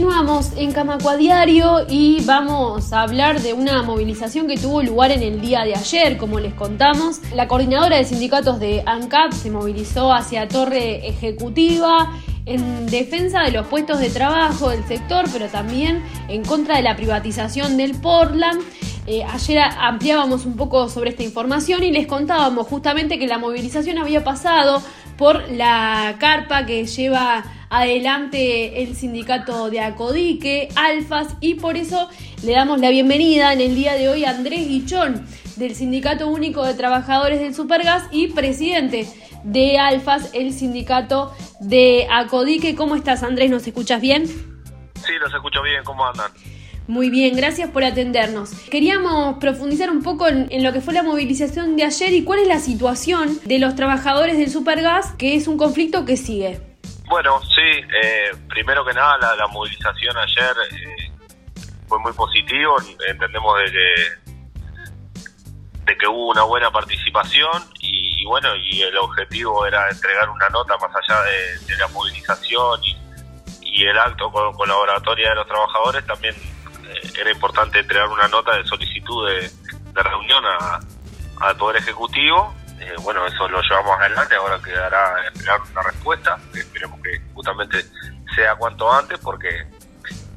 Continuamos en Camacua Diario y vamos a hablar de una movilización que tuvo lugar en el día de ayer, como les contamos. La coordinadora de sindicatos de ANCAP se movilizó hacia Torre Ejecutiva en defensa de los puestos de trabajo del sector, pero también en contra de la privatización del Portland. Eh, ayer ampliábamos un poco sobre esta información y les contábamos justamente que la movilización había pasado por la carpa que lleva adelante el sindicato de Acodique, Alfas, y por eso le damos la bienvenida en el día de hoy a Andrés Guichón, del Sindicato Único de Trabajadores del Supergas y presidente de Alfas, el sindicato de Acodique. ¿Cómo estás, Andrés? ¿Nos escuchas bien? Sí, los escucho bien. ¿Cómo andan? Muy bien, gracias por atendernos. Queríamos profundizar un poco en, lo que fue la movilización de ayer y cuál es la situación de los trabajadores del Supergas, que es un conflicto que sigue. Bueno, sí, eh, primero que nada la, movilización ayer eh, fue muy positivo, entendemos de que, de que hubo una buena participación y, bueno, y el objetivo era entregar una nota más allá de, la movilización y, el acto con, colaboratoria de los trabajadores, también eh, era importante entregar una nota de solicitud de, reunión al Poder Ejecutivo eh, bueno, eso lo llevamos adelante, ahora quedará esperar una respuesta, esperemos que justamente sea cuanto antes, porque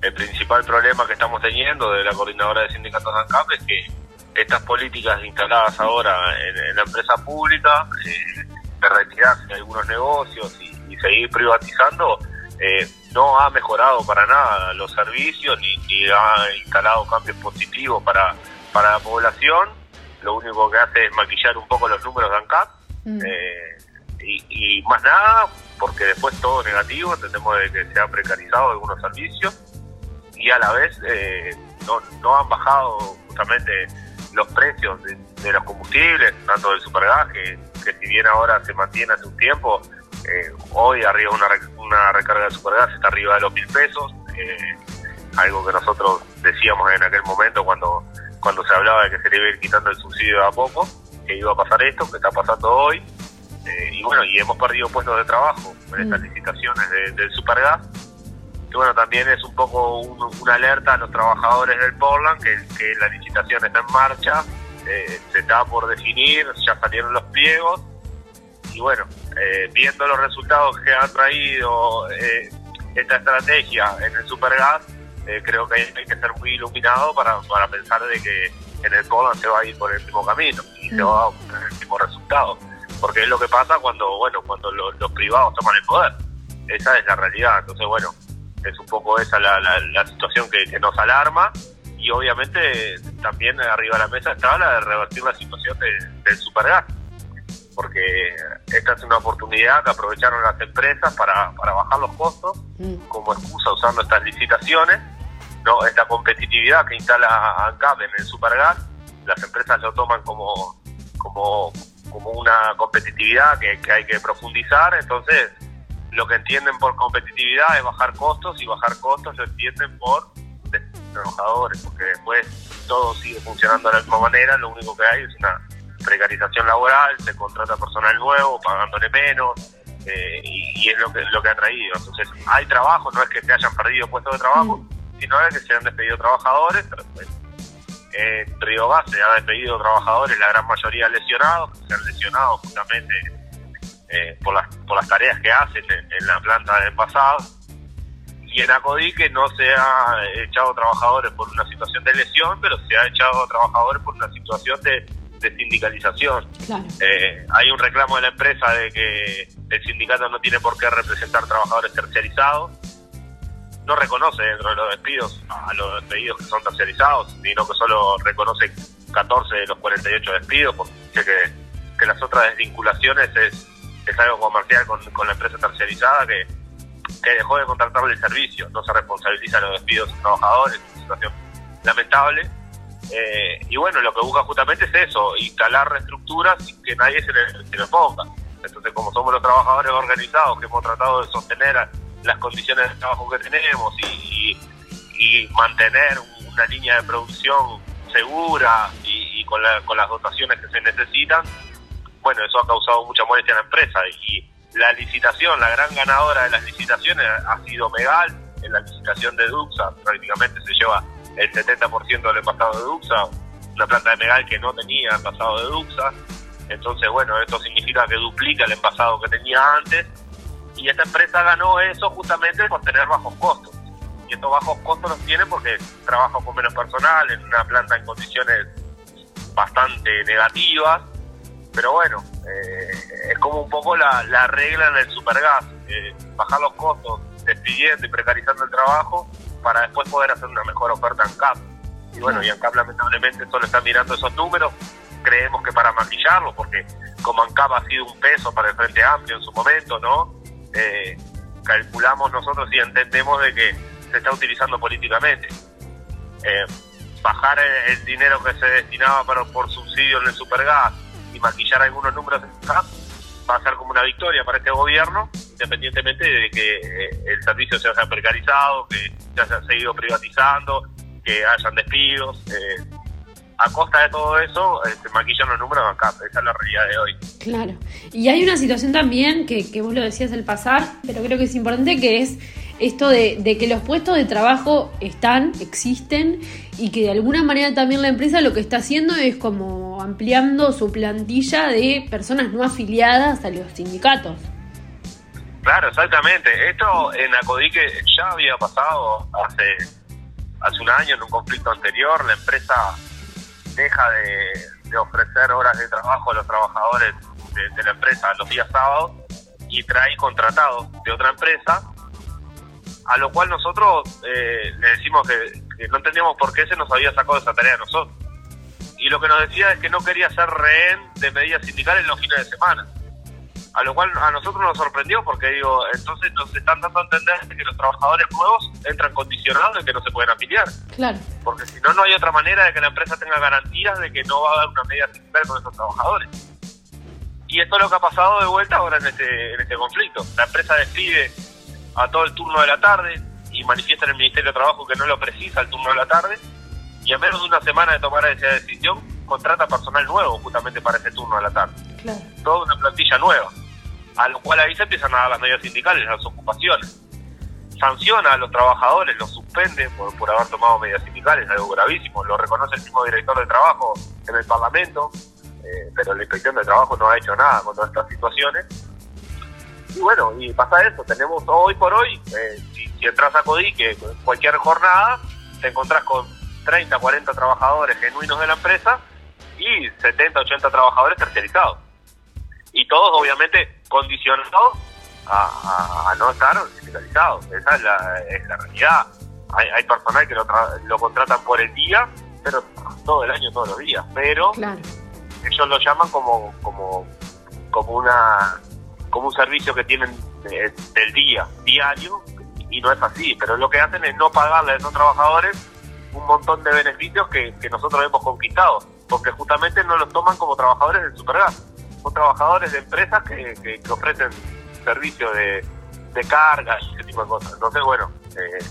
el principal problema que estamos teniendo de la coordinadora de sindicatos de ANCAP es que estas políticas instaladas ahora en, la empresa pública, eh, de retirarse de algunos negocios y, seguir privatizando, eh, no ha mejorado para nada los servicios ni, ni ha instalado cambios positivos para, para la población lo único que hace es maquillar un poco los números de ANCAP mm. eh, y, más nada, porque después todo negativo, entendemos de que se han precarizado algunos servicios y a la vez eh, no, no han bajado justamente los precios de, los combustibles, tanto del supergas, que, si bien ahora se mantiene hace un tiempo, eh, hoy arriba una, una recarga de supergas está arriba de los mil pesos, algo que nosotros decíamos en aquel momento cuando cuando se hablaba de que se le iba a ir quitando el subsidio a poco, que iba a pasar esto, que está pasando hoy. Eh, y bueno, y hemos perdido puestos de trabajo en estas mm. licitaciones del Supergas. Y bueno, también es un poco una alerta a los trabajadores del Portland que, la licitación está en marcha, eh, se está por definir, ya salieron los pliegos. Y bueno, eh, viendo los resultados que ha traído esta estrategia en el Supergas, eh, creo que hay, que ser muy iluminado para, para pensar de que en el Poland se va a ir por el mismo camino y se mm. va a obtener el mismo resultado. Porque es lo que pasa cuando, bueno, cuando los privados toman el poder. Esa es la realidad. Entonces, bueno, es un poco esa la, la, situación que, nos alarma y obviamente también arriba de la mesa está la de revertir la situación del supergas porque esta es una oportunidad que aprovecharon las empresas para, para bajar los costos mm. como excusa usando estas licitaciones, no esta competitividad que instala ANCAP en el Supergas, las empresas lo toman como, como, como una competitividad que, hay que profundizar, entonces lo que entienden por competitividad es bajar costos y bajar costos lo entienden por trabajadores, porque después todo sigue funcionando de la misma manera, lo único que hay es una precarización laboral, se contrata personal nuevo pagándole menos eh, y, es lo que lo que ha traído. Entonces, hay trabajo, no es que se hayan perdido puestos de trabajo, mm. sino es que se han despedido trabajadores. Pues, en Río Gas se han despedido trabajadores, la gran mayoría lesionados, se han lesionado justamente eh, por, las, por las tareas que hacen en, la planta del pasado. Y en Acodique no se ha echado trabajadores por una situación de lesión, pero se ha echado trabajadores por una situación de de sindicalización. Eh, hay un reclamo de la empresa de que el sindicato no tiene por qué representar trabajadores terciarizados. No reconoce dentro de los despidos a los despedidos que son terciarizados, sino que solo reconoce 14 de los 48 despidos, porque dice que, que las otras desvinculaciones es, es algo comercial con, con la empresa terciarizada que, que dejó de contratarle el servicio, no se responsabiliza los despidos de los trabajadores, es una situación lamentable eh, y bueno, lo que busca justamente es eso, instalar reestructuras sin que nadie se le, se ponga. Entonces, como somos los trabajadores organizados que hemos tratado de sostener las condiciones de trabajo que tenemos y, mantener una línea de producción segura y, con, con las dotaciones que se necesitan, bueno, eso ha causado mucha molestia en la empresa. Y la licitación, la gran ganadora de las licitaciones ha sido Megal, en la licitación de Duxa, prácticamente se lleva el 70% del envasado de Duxa, una planta de Megal que no tenía envasado de Duxa, entonces bueno, esto significa que duplica el envasado que tenía antes, y esta empresa ganó eso justamente por tener bajos costos. Y estos bajos costos los tiene porque trabaja con menos personal en una planta en condiciones bastante negativas, pero bueno, eh, es como un poco la, la regla en el supergas, bajar los costos despidiendo y precarizando el trabajo para después poder hacer una mejor oferta en CAP. Y bueno, y en CAP lamentablemente solo está mirando esos números, creemos que para maquillarlo, porque como ANCAP ha sido un peso para el Frente Amplio en su momento, ¿no? Eh, calculamos nosotros y entendemos de que se está utilizando políticamente. Eh, bajar el, dinero que se destinaba para, por subsidio en el supergas y maquillar algunos números va a ser como una victoria para este gobierno, independientemente de que eh, el servicio se haya precarizado, que se haya seguido privatizando, que hayan despidos. Eh, a costa de todo eso, se maquillan los números acá. Esa es la realidad de hoy. Claro. Y hay una situación también que, que vos lo decías el pasar, pero creo que es importante, que es esto de, de, que los puestos de trabajo están, existen, y que de alguna manera también la empresa lo que está haciendo es como ampliando su plantilla de personas no afiliadas a los sindicatos. Claro, exactamente. Esto en Acodique ya había pasado hace, hace un año, en un conflicto anterior. La empresa deja de, ofrecer horas de trabajo a los trabajadores de, la empresa los días sábados y trae contratados de otra empresa a lo cual nosotros eh, le decimos que, que, no entendíamos por qué se nos había sacado esa tarea a nosotros. Y lo que nos decía es que no quería ser rehén de medidas sindicales en los fines de semana. A lo cual a nosotros nos sorprendió porque digo, entonces nos están dando a entender que los trabajadores nuevos entran condicionados de que no se pueden afiliar. Claro. Porque si no, no hay otra manera de que la empresa tenga garantías de que no va a dar una medida sindical con esos trabajadores. Y esto es lo que ha pasado de vuelta ahora en este, en este conflicto. La empresa despide a todo el turno de la tarde y manifiesta en el Ministerio de Trabajo que no lo precisa el turno de la tarde y a menos de una semana de tomar esa decisión contrata personal nuevo justamente para ese turno de la tarde. Claro. Toda una plantilla nueva. A lo cual ahí se empiezan a dar las medidas sindicales, las ocupaciones. Sanciona a los trabajadores, los suspende por, por haber tomado medidas sindicales, algo gravísimo. Lo reconoce el mismo director de trabajo en el Parlamento, eh, pero la inspección de trabajo no ha hecho nada contra estas situaciones y bueno, y pasa eso, tenemos hoy por hoy, eh, si, si, entras a Codique, cualquier jornada, te encontrás con 30, 40 trabajadores genuinos de la empresa y 70, 80 trabajadores tercerizados. Y todos obviamente condicionados a, a, a no estar sindicalizados. Esa es la, es la realidad. Hay, hay, personal que lo, lo, contratan por el día, pero todo el año, todos los días. Pero claro. ellos lo llaman como, como, como una como un servicio que tienen eh, del día, diario, y no es así, pero lo que hacen es no pagarle a esos trabajadores un montón de beneficios que, que nosotros hemos conquistado, porque justamente no los toman como trabajadores del Supergas, son trabajadores de empresas que, que, que ofrecen servicios de, de carga y ese tipo de cosas. Entonces, bueno, eh,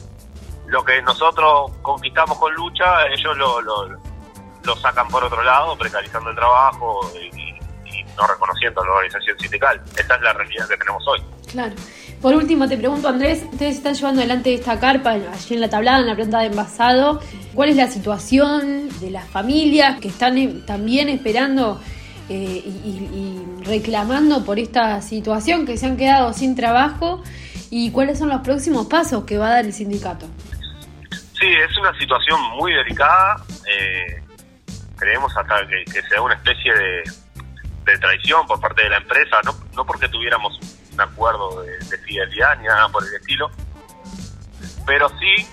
lo que nosotros conquistamos con lucha, ellos lo, lo, sacan por otro lado, precarizando el trabajo y, no reconociendo la organización sindical. Esa es la realidad que tenemos hoy. Claro. Por último, te pregunto, Andrés, ustedes están llevando adelante esta carpa allí en la tablada, en la planta de envasado. ¿Cuál es la situación de las familias que están también esperando eh, y, reclamando por esta situación, que se han quedado sin trabajo? ¿Y cuáles son los próximos pasos que va a dar el sindicato? Sí, es una situación muy delicada. Eh, creemos hasta que, sea una especie de, de traición por parte de la empresa, no, no porque tuviéramos un acuerdo de, de, fidelidad ni nada por el estilo, pero sí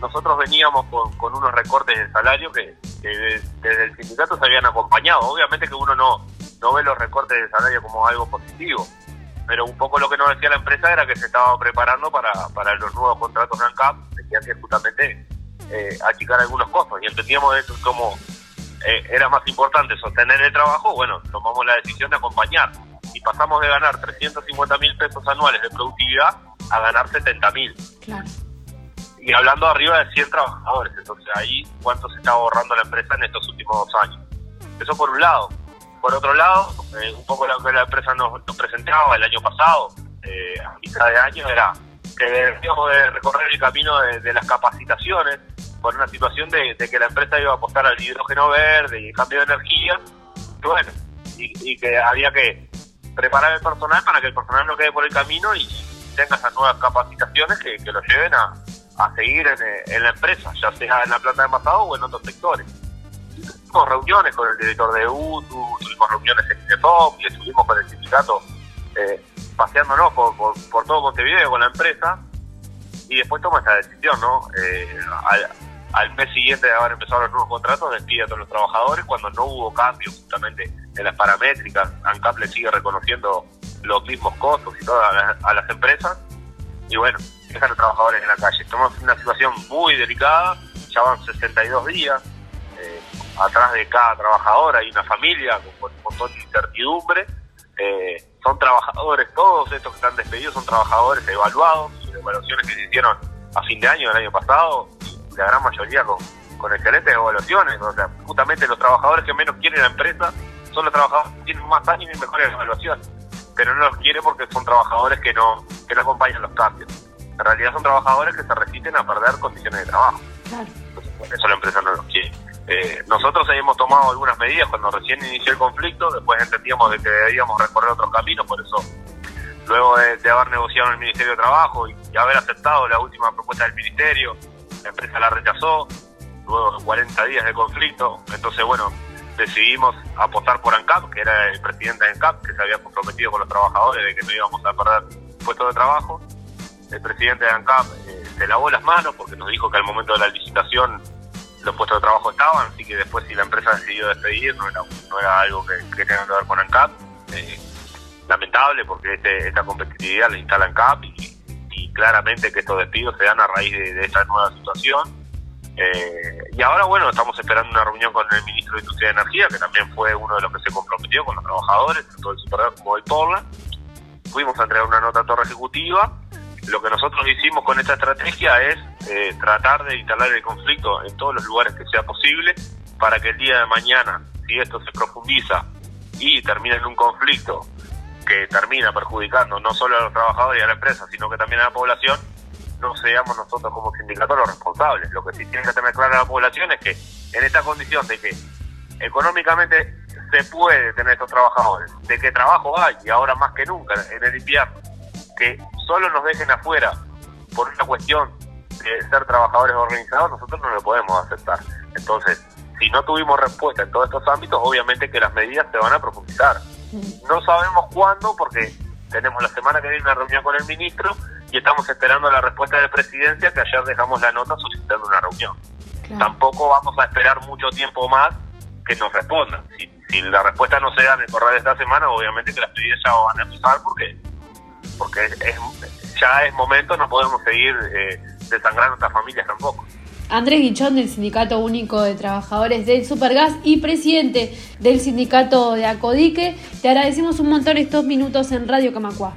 nosotros veníamos con, con unos recortes de salario que, que desde, el sindicato se habían acompañado. Obviamente que uno no, no ve los recortes de salario como algo positivo, pero un poco lo que nos decía la empresa era que se estaba preparando para, para los nuevos contratos de ANCAP, que hacía justamente eh, achicar algunos costos, y entendíamos eso como eh, era más importante sostener el trabajo, bueno, tomamos la decisión de acompañar y pasamos de ganar 350 mil pesos anuales de productividad a ganar 70 mil. Claro. Y hablando arriba de 100 trabajadores, entonces ahí cuánto se está ahorrando la empresa en estos últimos dos años. Eso por un lado. Por otro lado, eh, un poco lo que la empresa nos, nos, presentaba el año pasado, eh, a mitad de año, era que deberíamos de recorrer el camino de, las capacitaciones por una situación de, que la empresa iba a apostar al hidrógeno verde y el cambio de energía, y bueno, y, que había que preparar el personal para que el personal no quede por el camino y tenga esas nuevas capacitaciones que, lo lleven a, seguir en, la empresa, ya sea en la planta de envasado o en otros sectores. Tuvimos reuniones con el director de UTU, tuvimos reuniones en INEFOP y estuvimos con el sindicato eh, paseándonos por, por, todo Montevideo con la empresa y después toma esa decisión, ¿no? Eh, al, mes siguiente de haber empezado los nuevos contratos, despide a todos los trabajadores cuando no hubo cambio justamente en las paramétricas. ANCAP le sigue reconociendo los mismos costos y todo a, las empresas. Y bueno, dejan los trabajadores en la calle. Estamos en una situación muy delicada, ya van 62 días. Eh, atrás de cada trabajador hay una familia con, un montón de incertidumbre. Eh, son trabajadores, todos estos que están despedidos son trabajadores evaluados, evaluaciones que se hicieron a fin de año del año pasado, la gran mayoría con, con excelentes evaluaciones, o sea, justamente los trabajadores que menos quieren la empresa son los trabajadores que tienen más años y mejores evaluaciones, pero no los quiere porque son trabajadores que no, que no acompañan los cambios. En realidad son trabajadores que se resisten a perder condiciones de trabajo. por eso la empresa no los quiere. Eh, nosotros hemos tomado algunas medidas cuando recién inició el conflicto, después entendíamos de que debíamos recorrer otros caminos, por eso luego de, haber negociado en el Ministerio de Trabajo y, haber aceptado la última propuesta del Ministerio, la empresa la rechazó, luego de 40 días de conflicto, entonces bueno, decidimos apostar por ANCAP, que era el presidente de ANCAP, que se había comprometido con los trabajadores de que no íbamos a perder puestos de trabajo. El presidente de ANCAP eh, se lavó las manos porque nos dijo que al momento de la licitación los puestos de trabajo estaban, así que después si la empresa decidió despedir no era, no era algo que, tenga que ver con ANCAP. Eh, lamentable porque este, esta competitividad la instala ANCAP y, y, claramente que estos despidos se dan a raíz de, esta nueva situación. Eh, y ahora, bueno, estamos esperando una reunión con el ministro de Industria y Energía, que también fue uno de los que se comprometió con los trabajadores, tanto el Superdor como el Portland. Fuimos a entregar una nota a Torre Ejecutiva lo que nosotros hicimos con esta estrategia es eh, tratar de instalar el conflicto en todos los lugares que sea posible para que el día de mañana, si esto se profundiza y termina en un conflicto que termina perjudicando no solo a los trabajadores y a la empresa, sino que también a la población, no seamos nosotros como sindicatos los responsables. Lo que sí tiene que tener clara la población es que en esta condición de que económicamente se puede tener estos trabajadores, de que trabajo hay y ahora más que nunca en el invierno, que solo nos dejen afuera por una cuestión de ser trabajadores organizados, nosotros no lo podemos aceptar. Entonces, si no tuvimos respuesta en todos estos ámbitos, obviamente que las medidas se van a profundizar. No sabemos cuándo, porque tenemos la semana que viene una reunión con el ministro y estamos esperando la respuesta de presidencia, que ayer dejamos la nota solicitando una reunión. Tampoco vamos a esperar mucho tiempo más que nos respondan. Si, si la respuesta no se da en el correo de esta semana, obviamente que las medidas ya van a empezar porque porque ya es momento, no podemos seguir eh, desangrando a nuestras familias tampoco. Andrés Guichón del Sindicato Único de Trabajadores del Supergas y presidente del Sindicato de Acodique, te agradecemos un montón estos minutos en Radio Camacua.